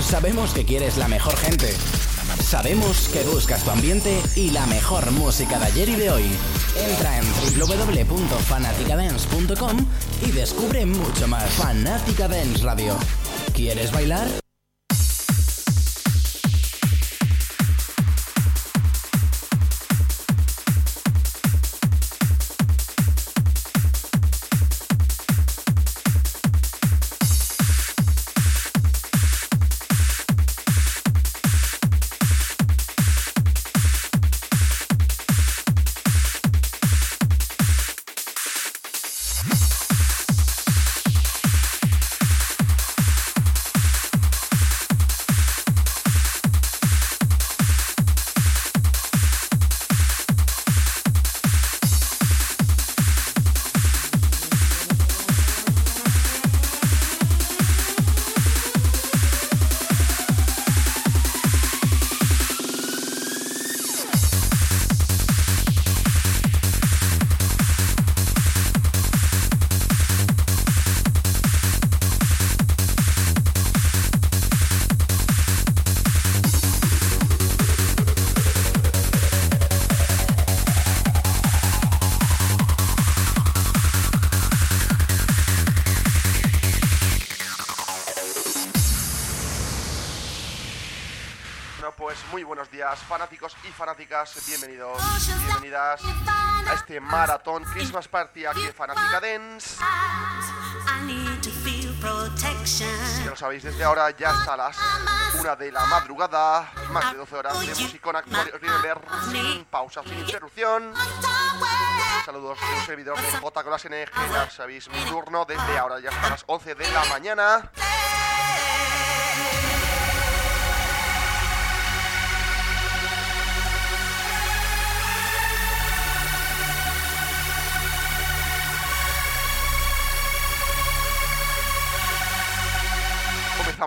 Sabemos que quieres la mejor gente. Sabemos que buscas tu ambiente y la mejor música de ayer y de hoy. Entra en www.fanaticadance.com y descubre mucho más. Fanática Dance Radio. ¿Quieres bailar? Bienvenidos, bienvenidas a este maratón Christmas Party aquí en Fanática Dance. Ya lo sabéis, desde ahora ya hasta las 1 de la madrugada, más de 12 horas de música actual y sin pausa, sin interrupción. Saludos de un servidor de J con las NG, ya sabéis, mi turno desde ahora ya hasta las 11 de la mañana.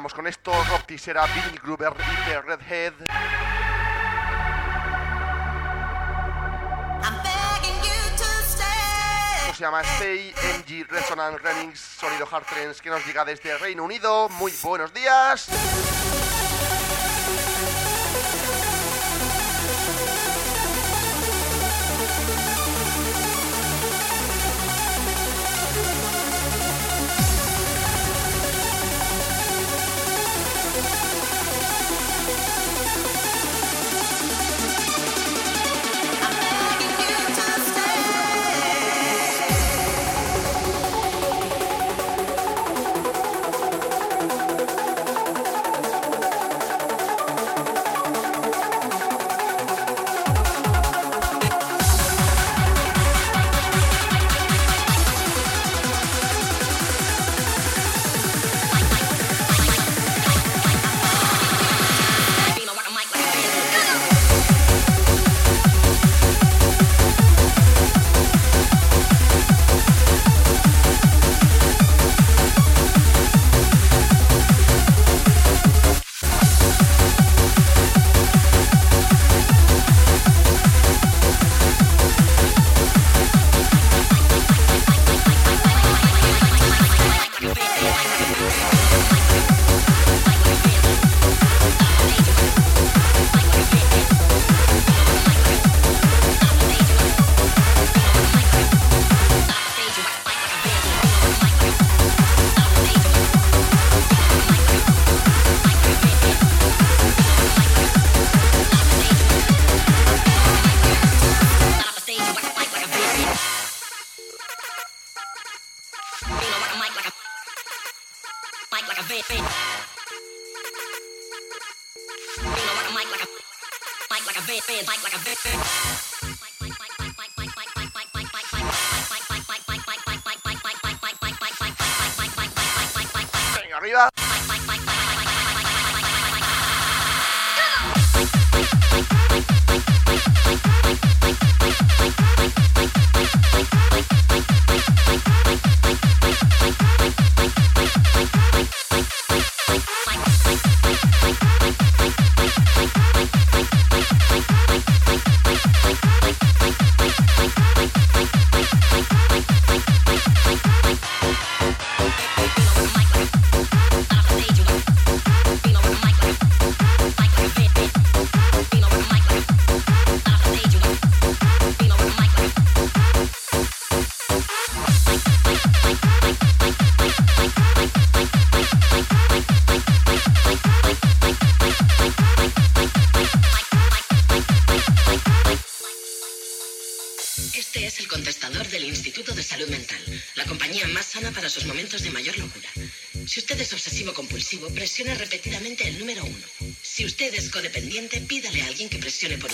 Vamos con esto. Rob Tisera, Bill Gruber y The Redhead. Esto se llama Stay MG Resonance Remix Sonido Hard Trends que nos llega desde Reino Unido. Muy buenos días.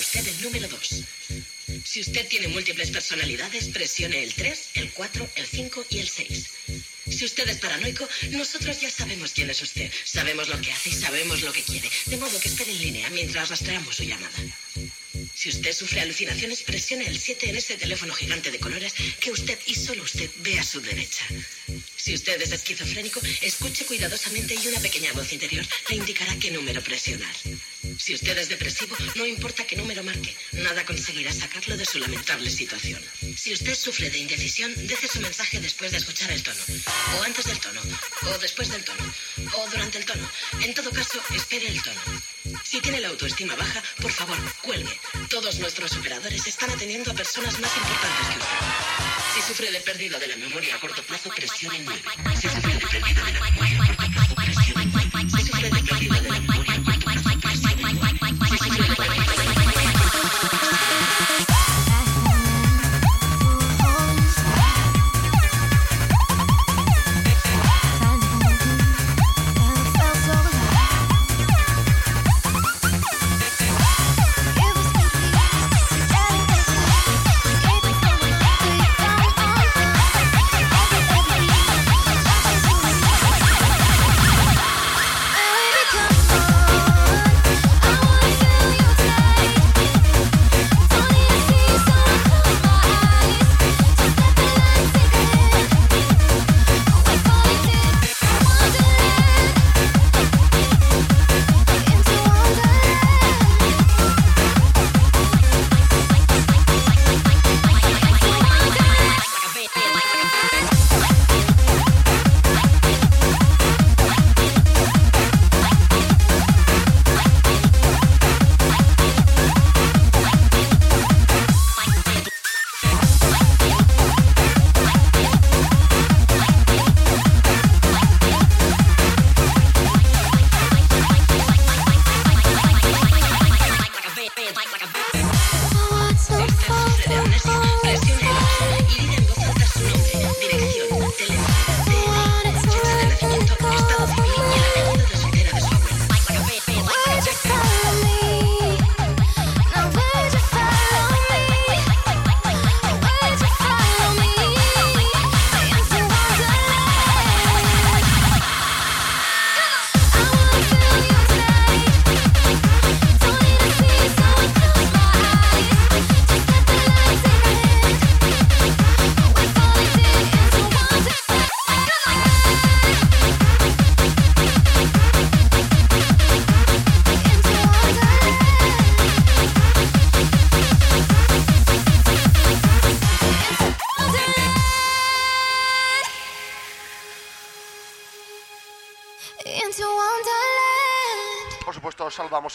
Usted el número dos. Si usted tiene múltiples personalidades, presione el 3, el 4, el 5 y el 6. Si usted es paranoico, nosotros ya sabemos quién es usted. Sabemos lo que hace y sabemos lo que quiere. De modo que espere en línea mientras rastreamos su llamada. Si usted sufre alucinaciones, presione el 7 en ese teléfono gigante de colores que usted y solo usted ve a su derecha. Si usted es esquizofrénico, escuche cuidadosamente y una pequeña voz interior le indicará qué número presionar. Si usted es depresivo, no importa qué número marque, nada conseguirá sacarlo de su lamentable situación. Si usted sufre de indecisión, deje su mensaje después de escuchar el tono, o antes del tono, o después del tono, o durante el tono. En todo caso, espere el tono. Si tiene la autoestima baja, por favor, cuelgue. Todos nuestros operadores están atendiendo a personas más importantes que usted. Si sufre de pérdida de la memoria a corto plazo, presione 9. Si sufre de pérdida de la memoria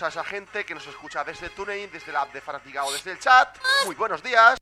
a esa gente que nos escucha desde TuneIn, desde la app de Fanaticao, desde el chat. Muy buenos días.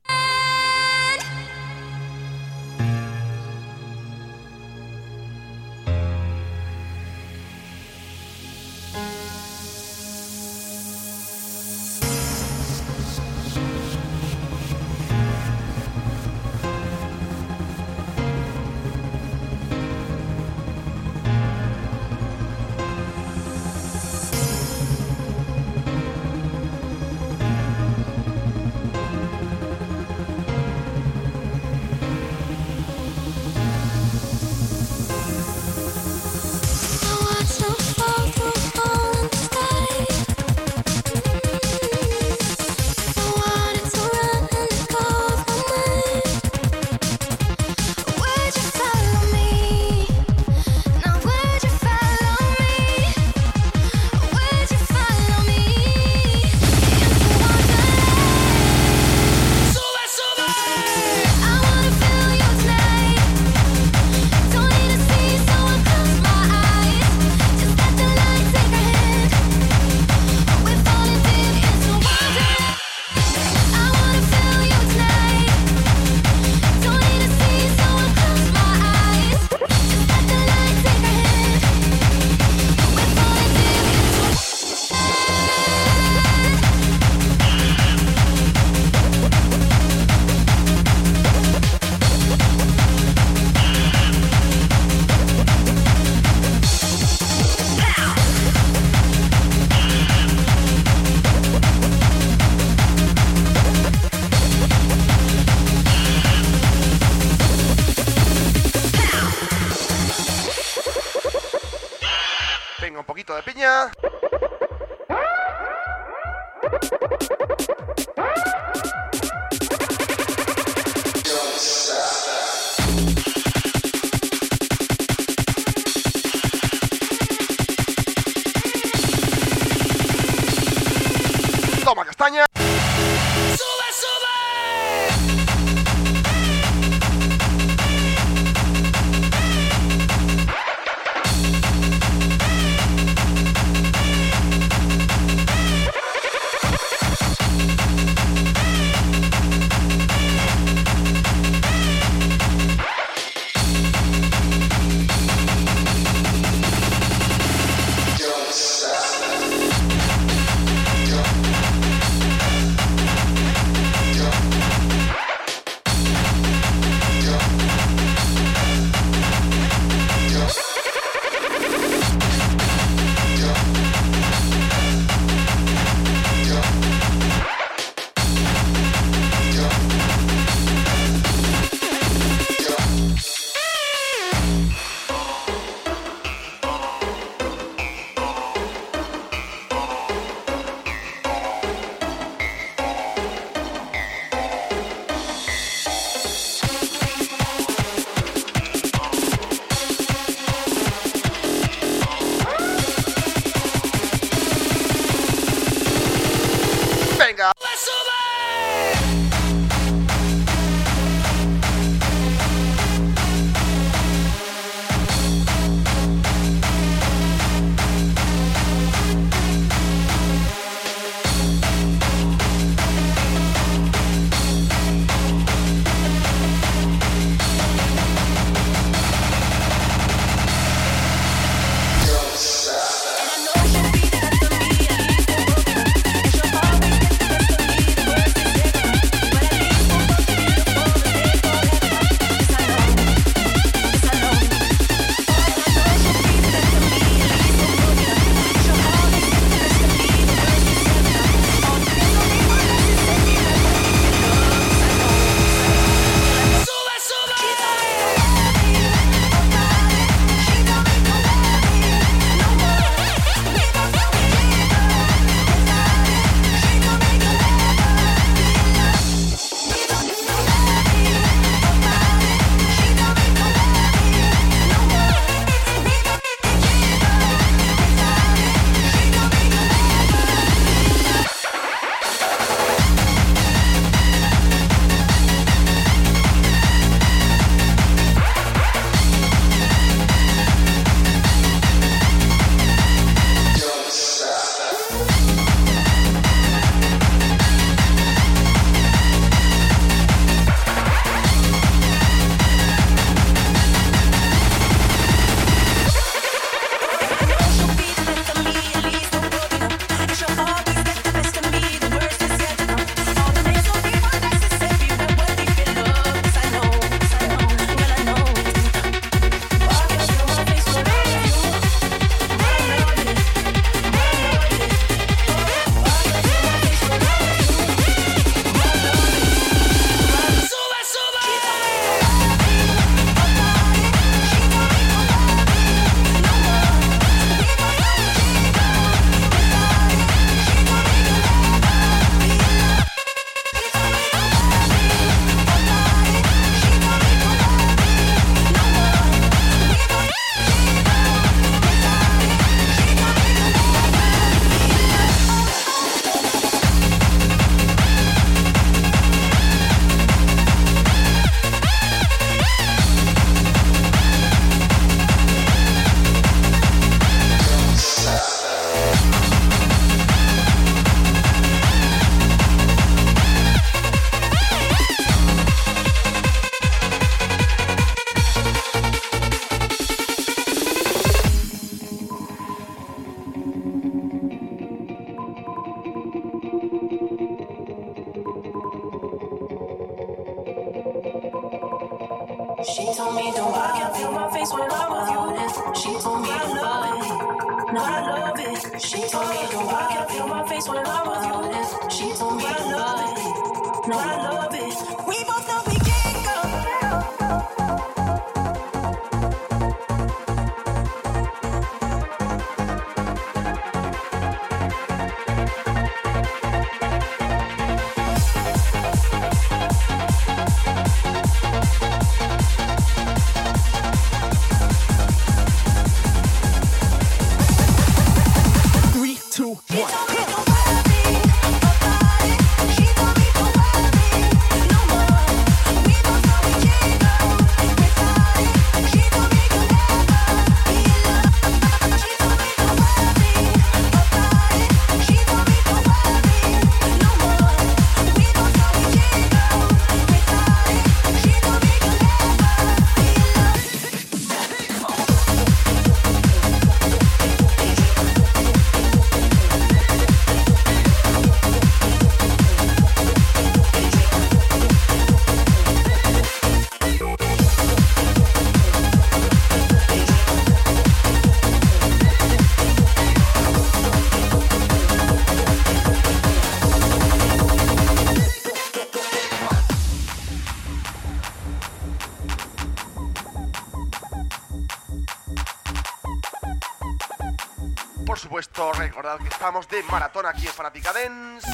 Supuesto, recordad que estamos de maratón aquí en Fanatica Dance.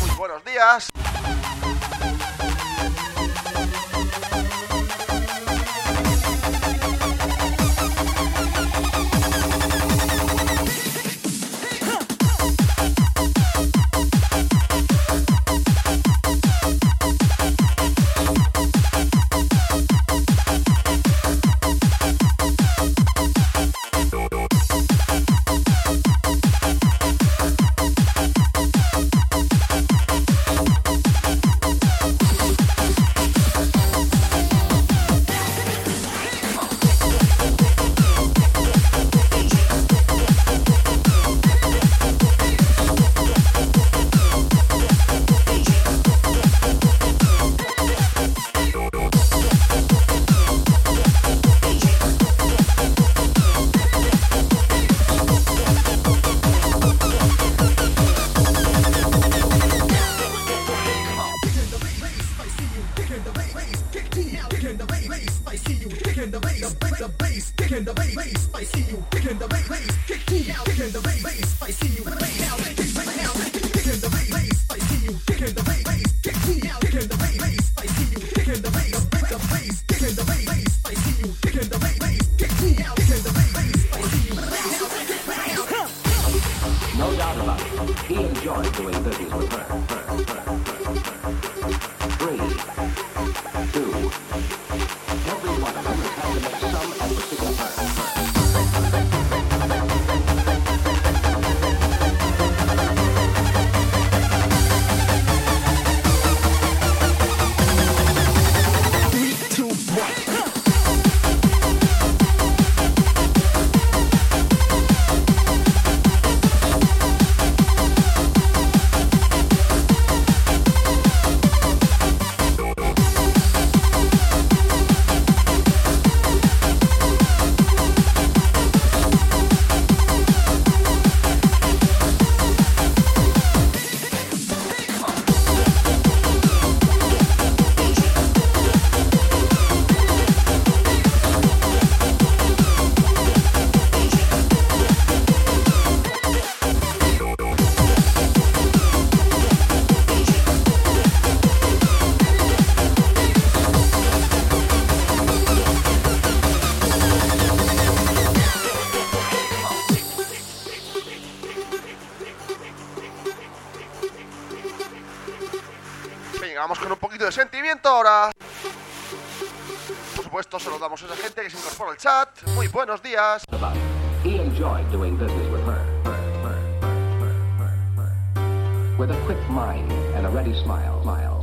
Muy buenos días. Buenos días. He enjoyed doing business with her. With a quick mind and a ready smile. Smile,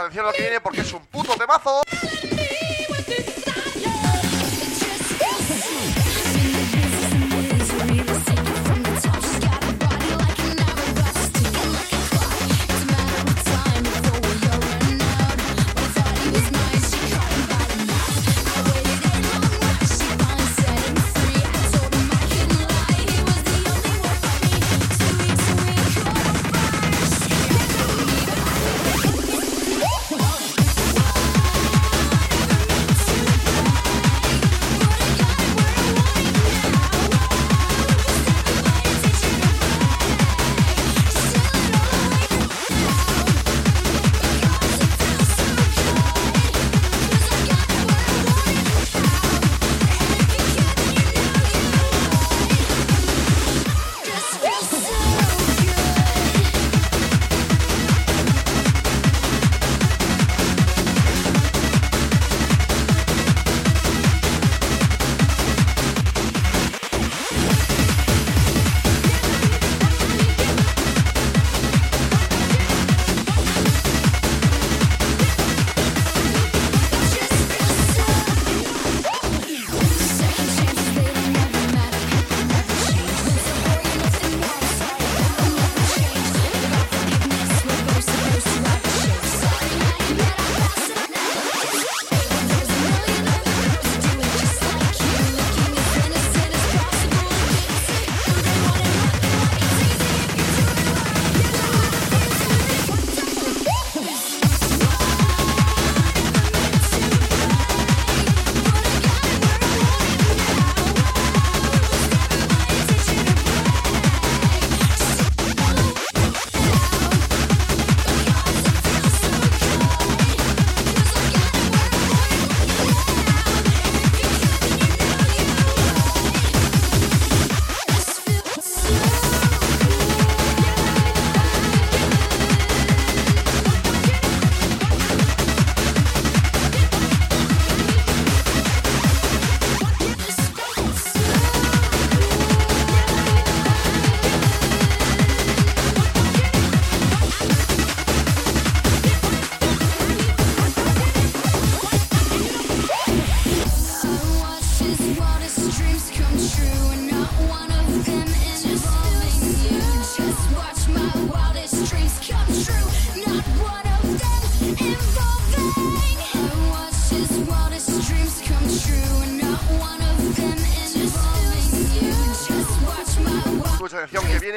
atención a lo que viene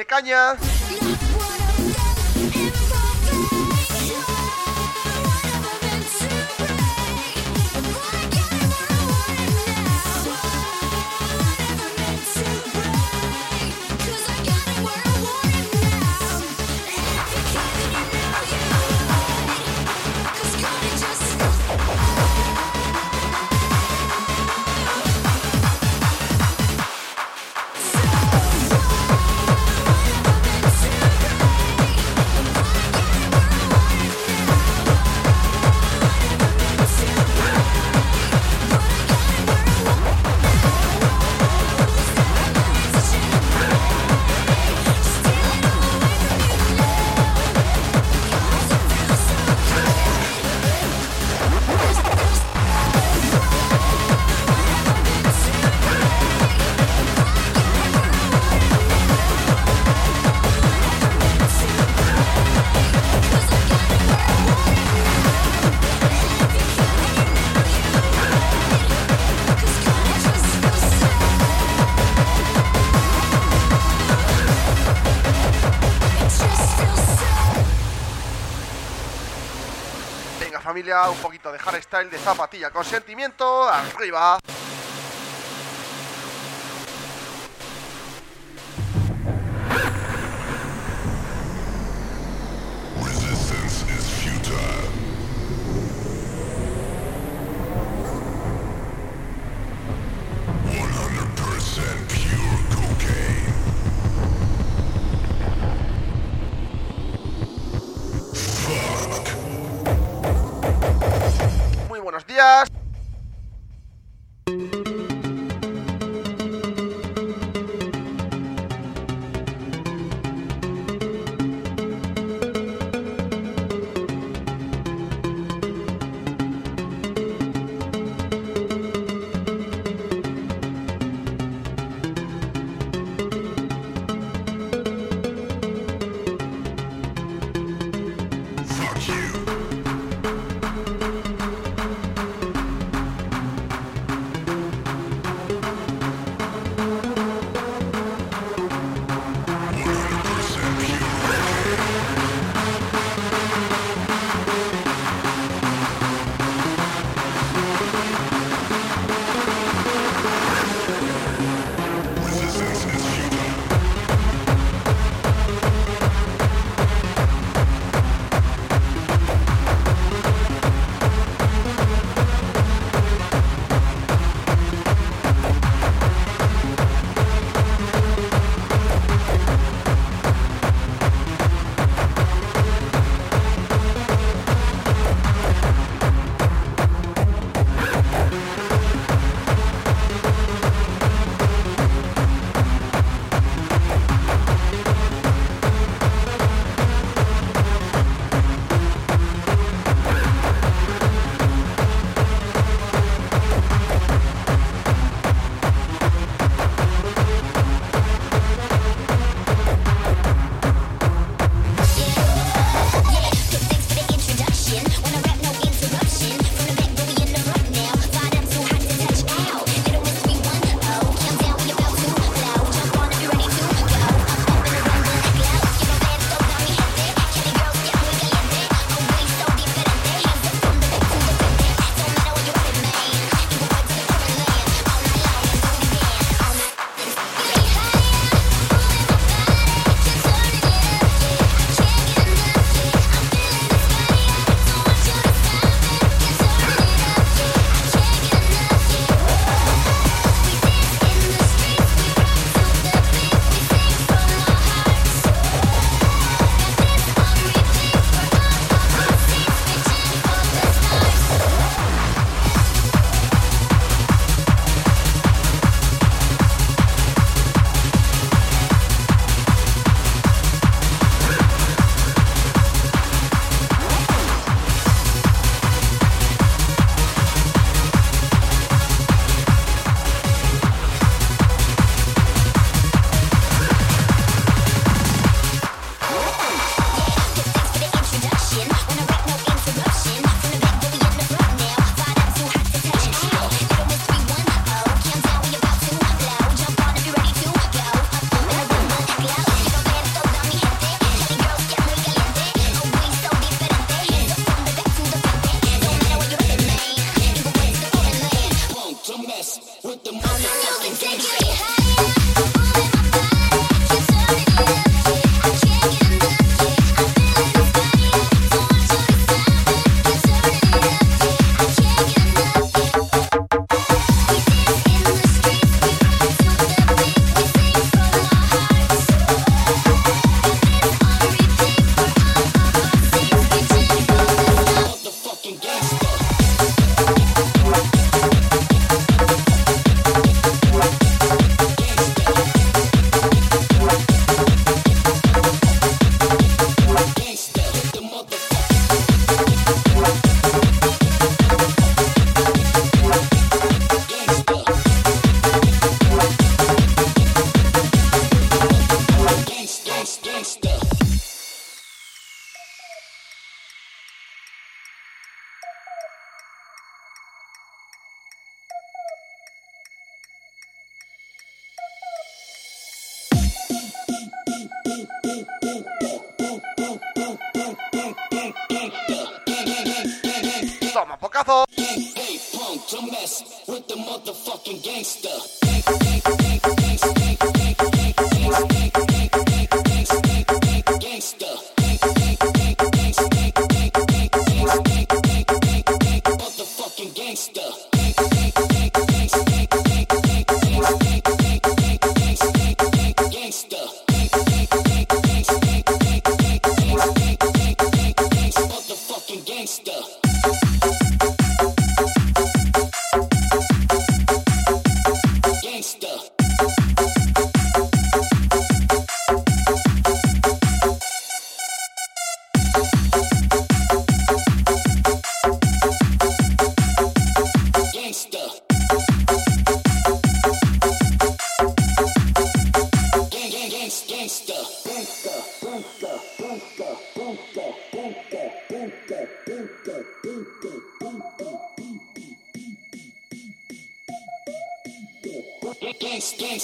caña. Un poquito de hardstyle de zapatilla con sentimiento, arriba.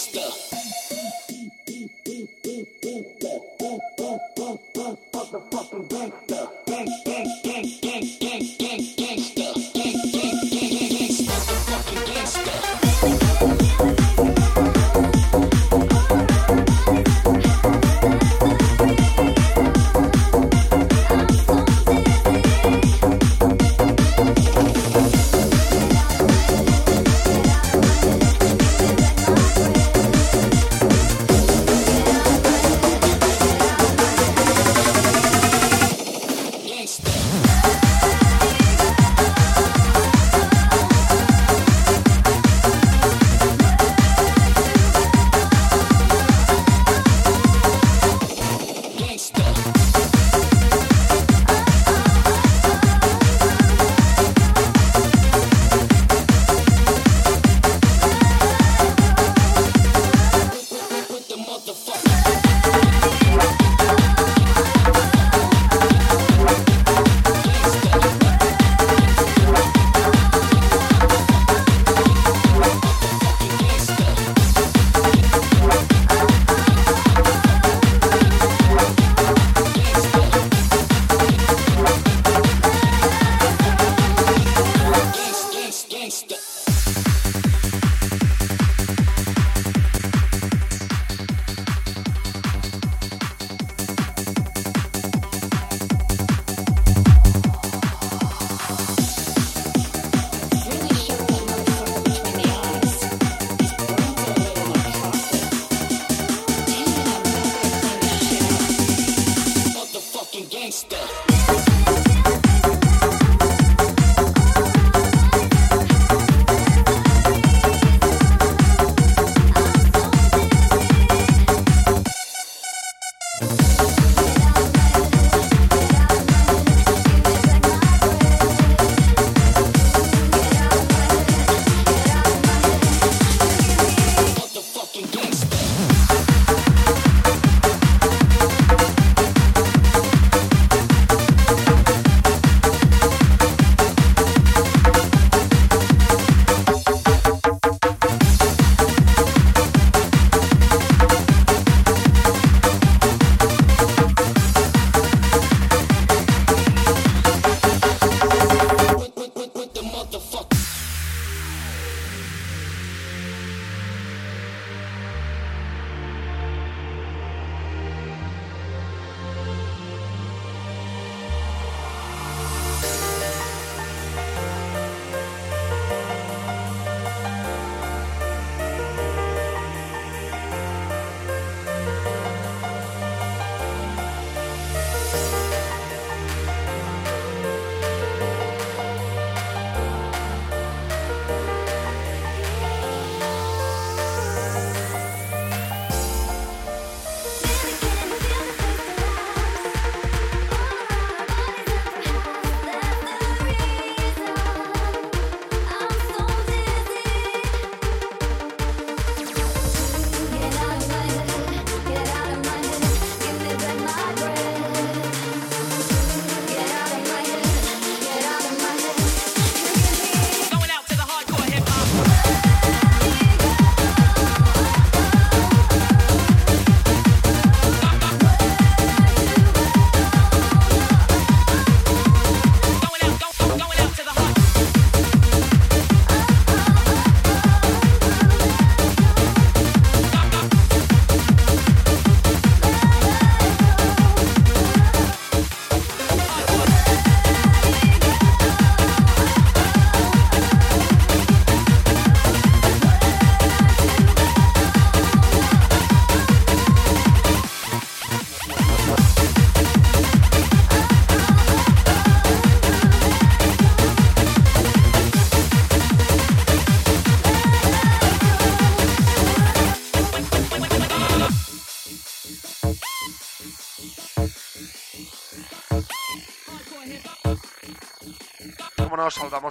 gangster.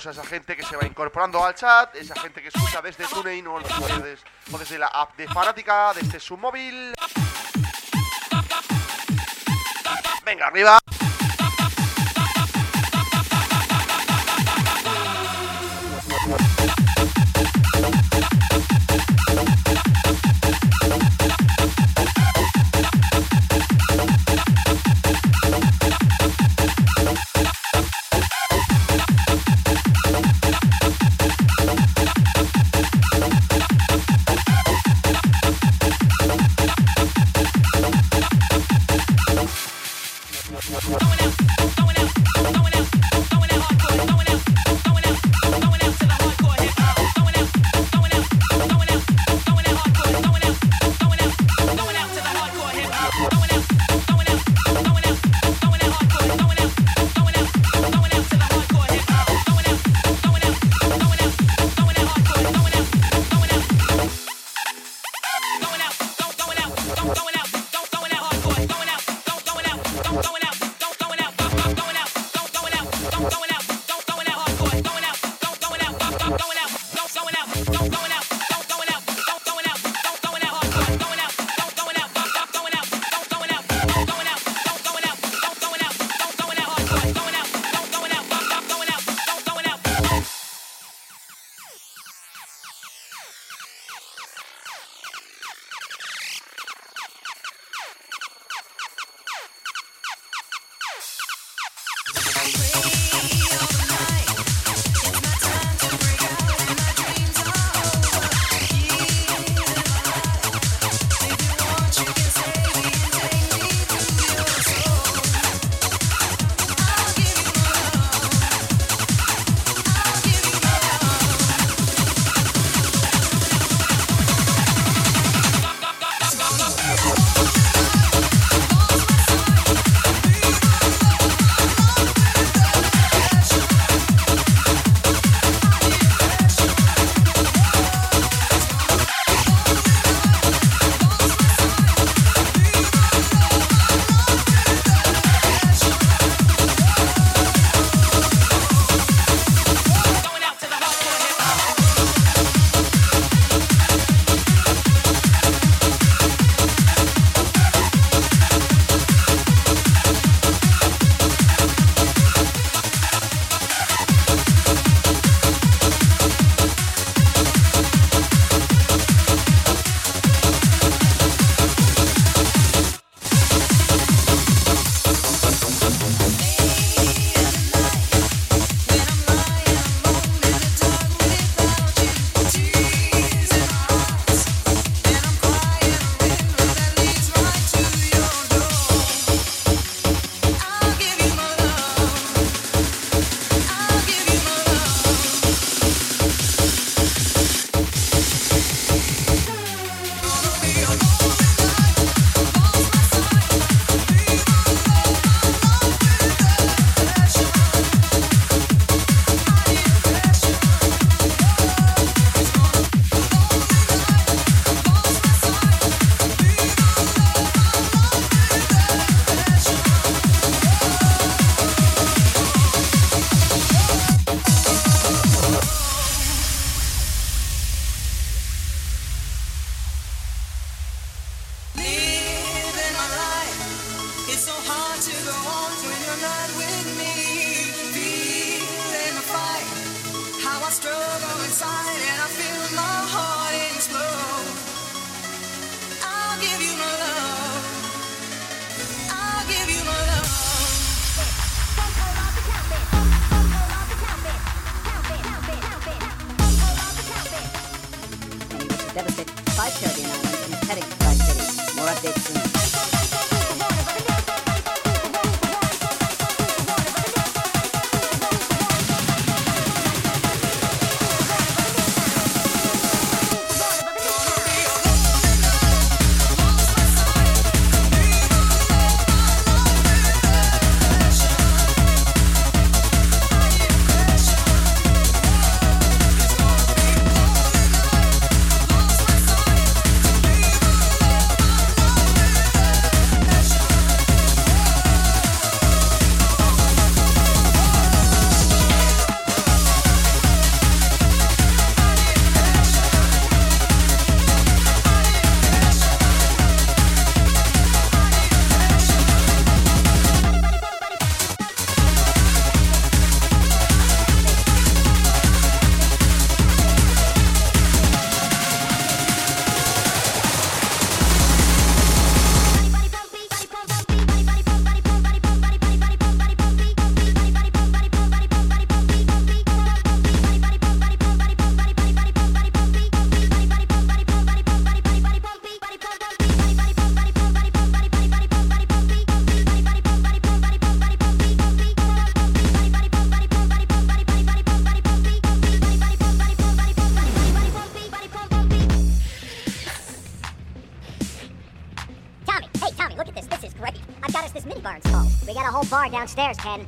A esa gente que se va incorporando al chat, esa gente que escucha desde TuneIn o desde, o desde la app de Fanática, desde su móvil. Venga, arriba. There's Ken.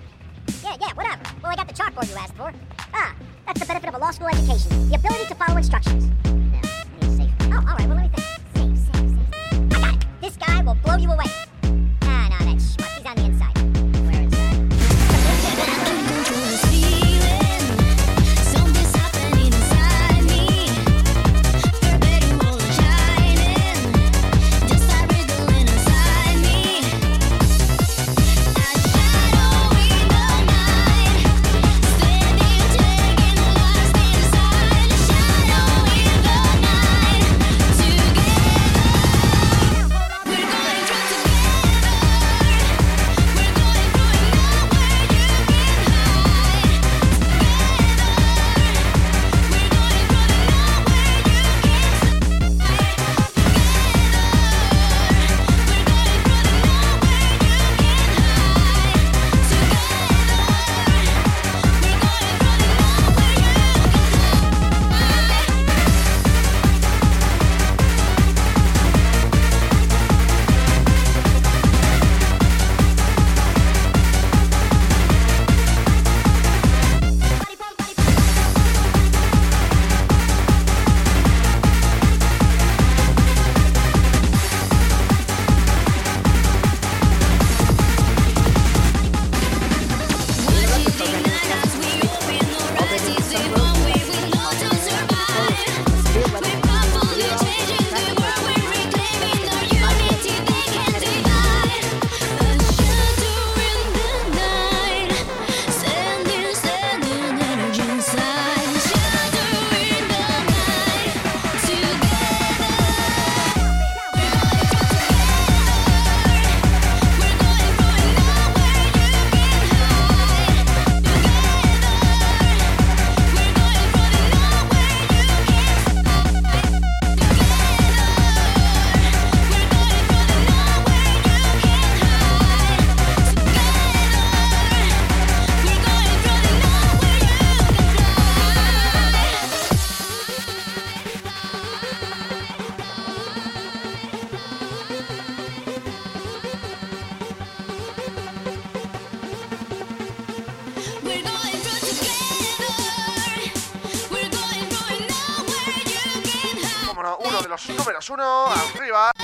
menos uno, arriba.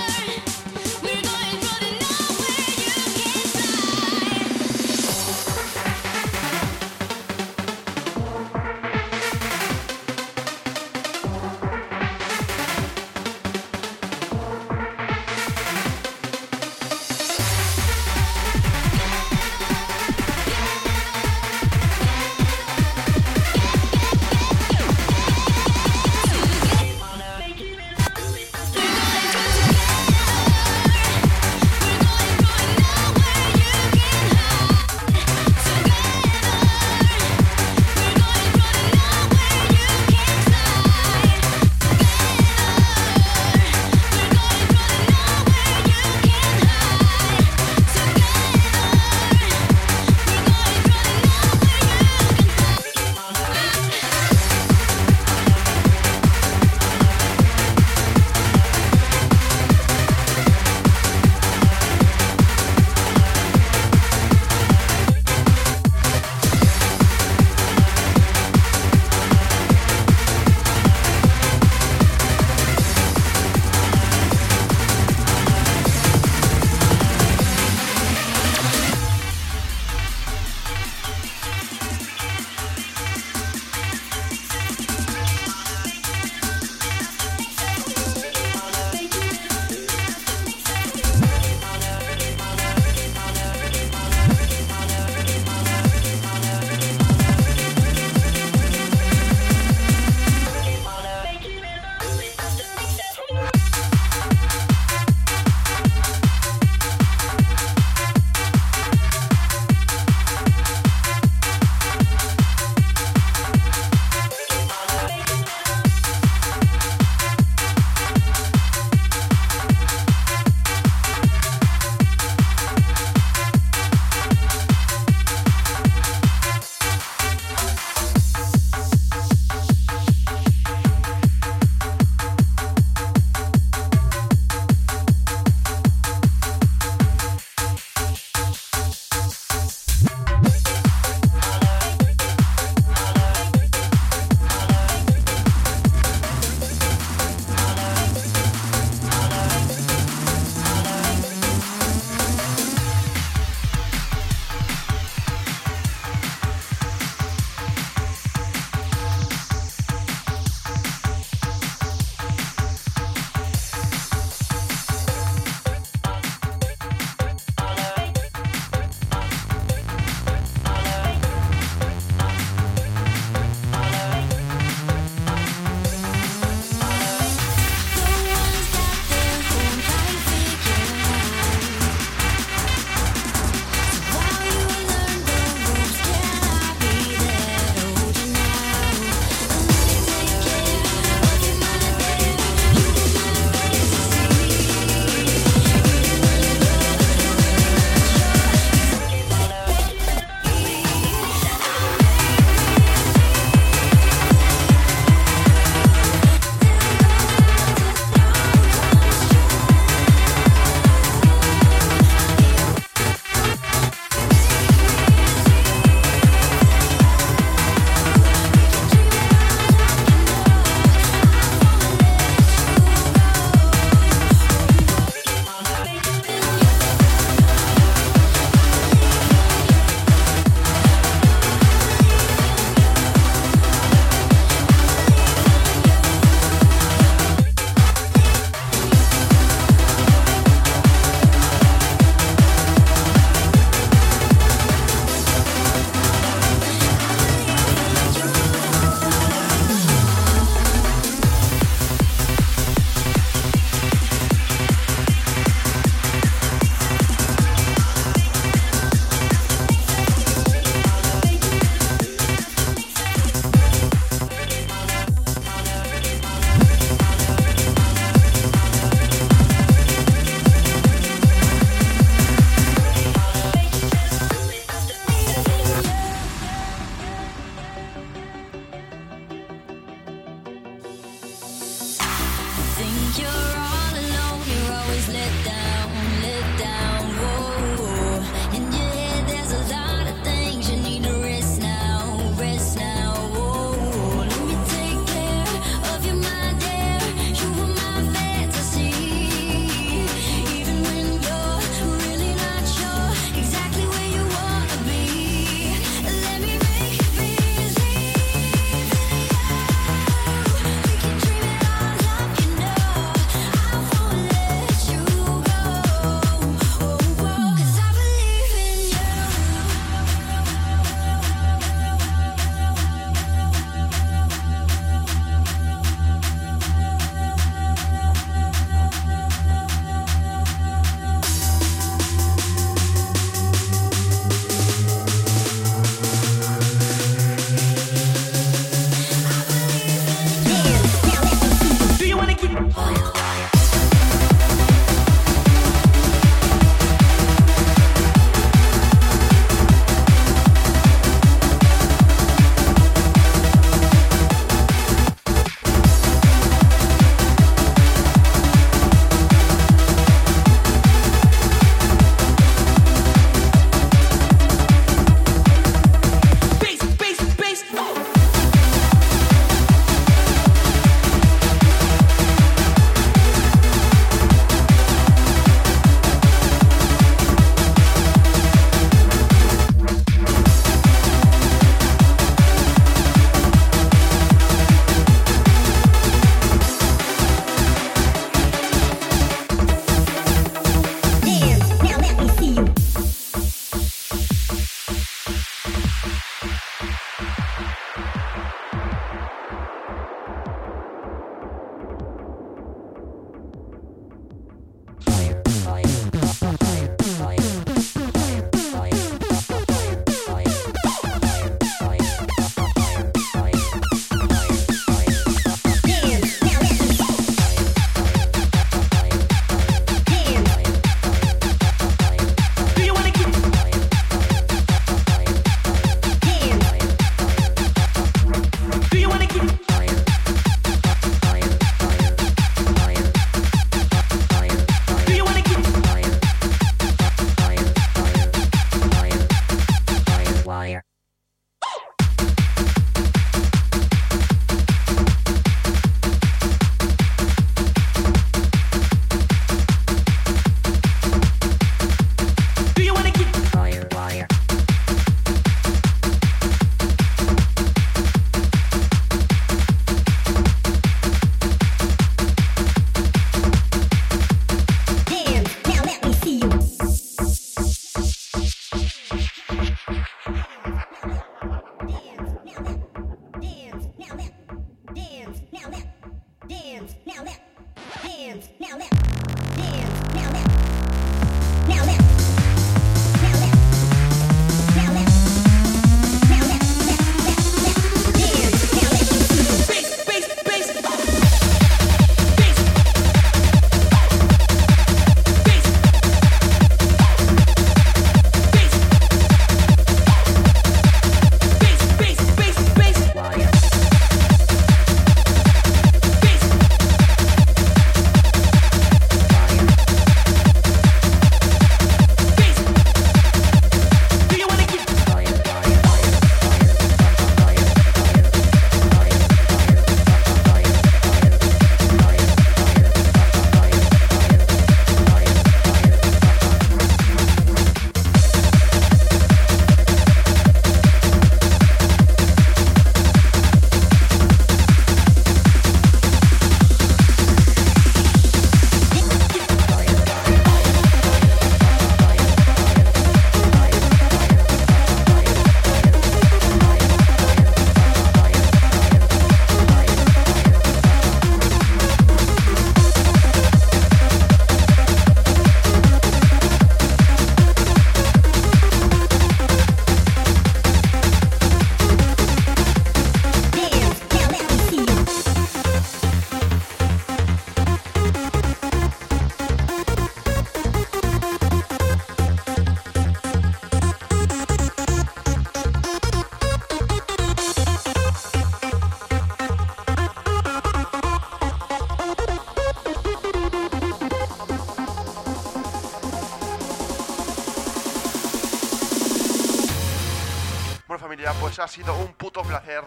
Placer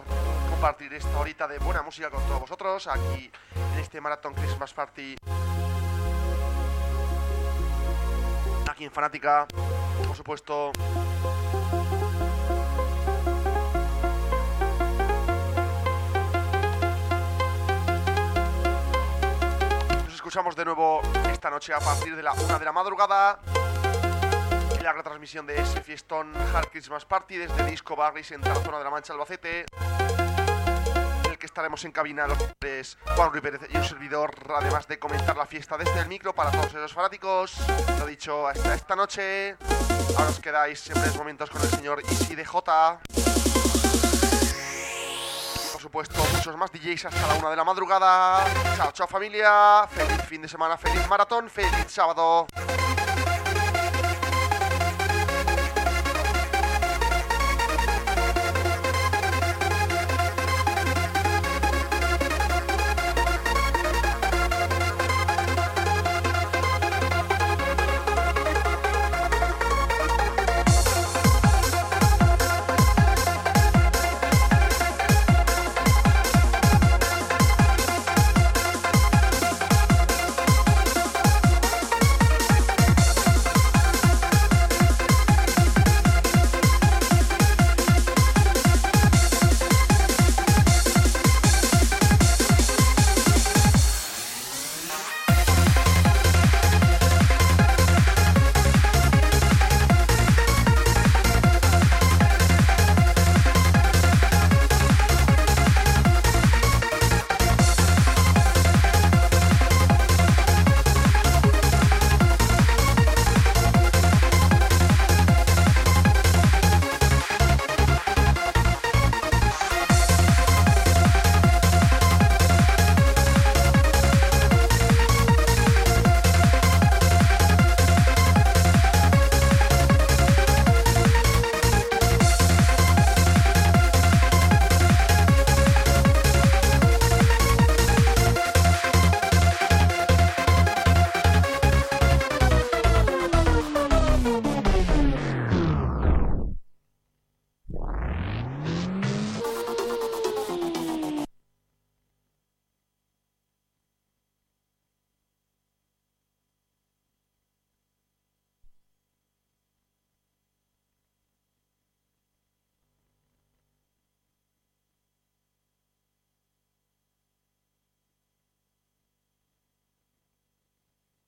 compartir esta horita de buena música con todos vosotros aquí en este Marathon Christmas Party. Aquí en Fanática, por supuesto. Nos escuchamos de nuevo esta noche a partir de la una de la madrugada la retransmisión de ese fiestón Hard Christmas Party desde Disco Barris en la zona de la Mancha Albacete. En el que estaremos en cabina los tres Juan Ruiz Pérez y un servidor, además de comentar la fiesta desde el micro para todos esos fanáticos. Lo dicho, hasta esta noche. Ahora os quedáis en breves momentos con el señor Easy DJ. Por supuesto, muchos más DJs hasta la una de la madrugada. Chao, chao familia. Feliz fin de semana, feliz maratón, feliz sábado.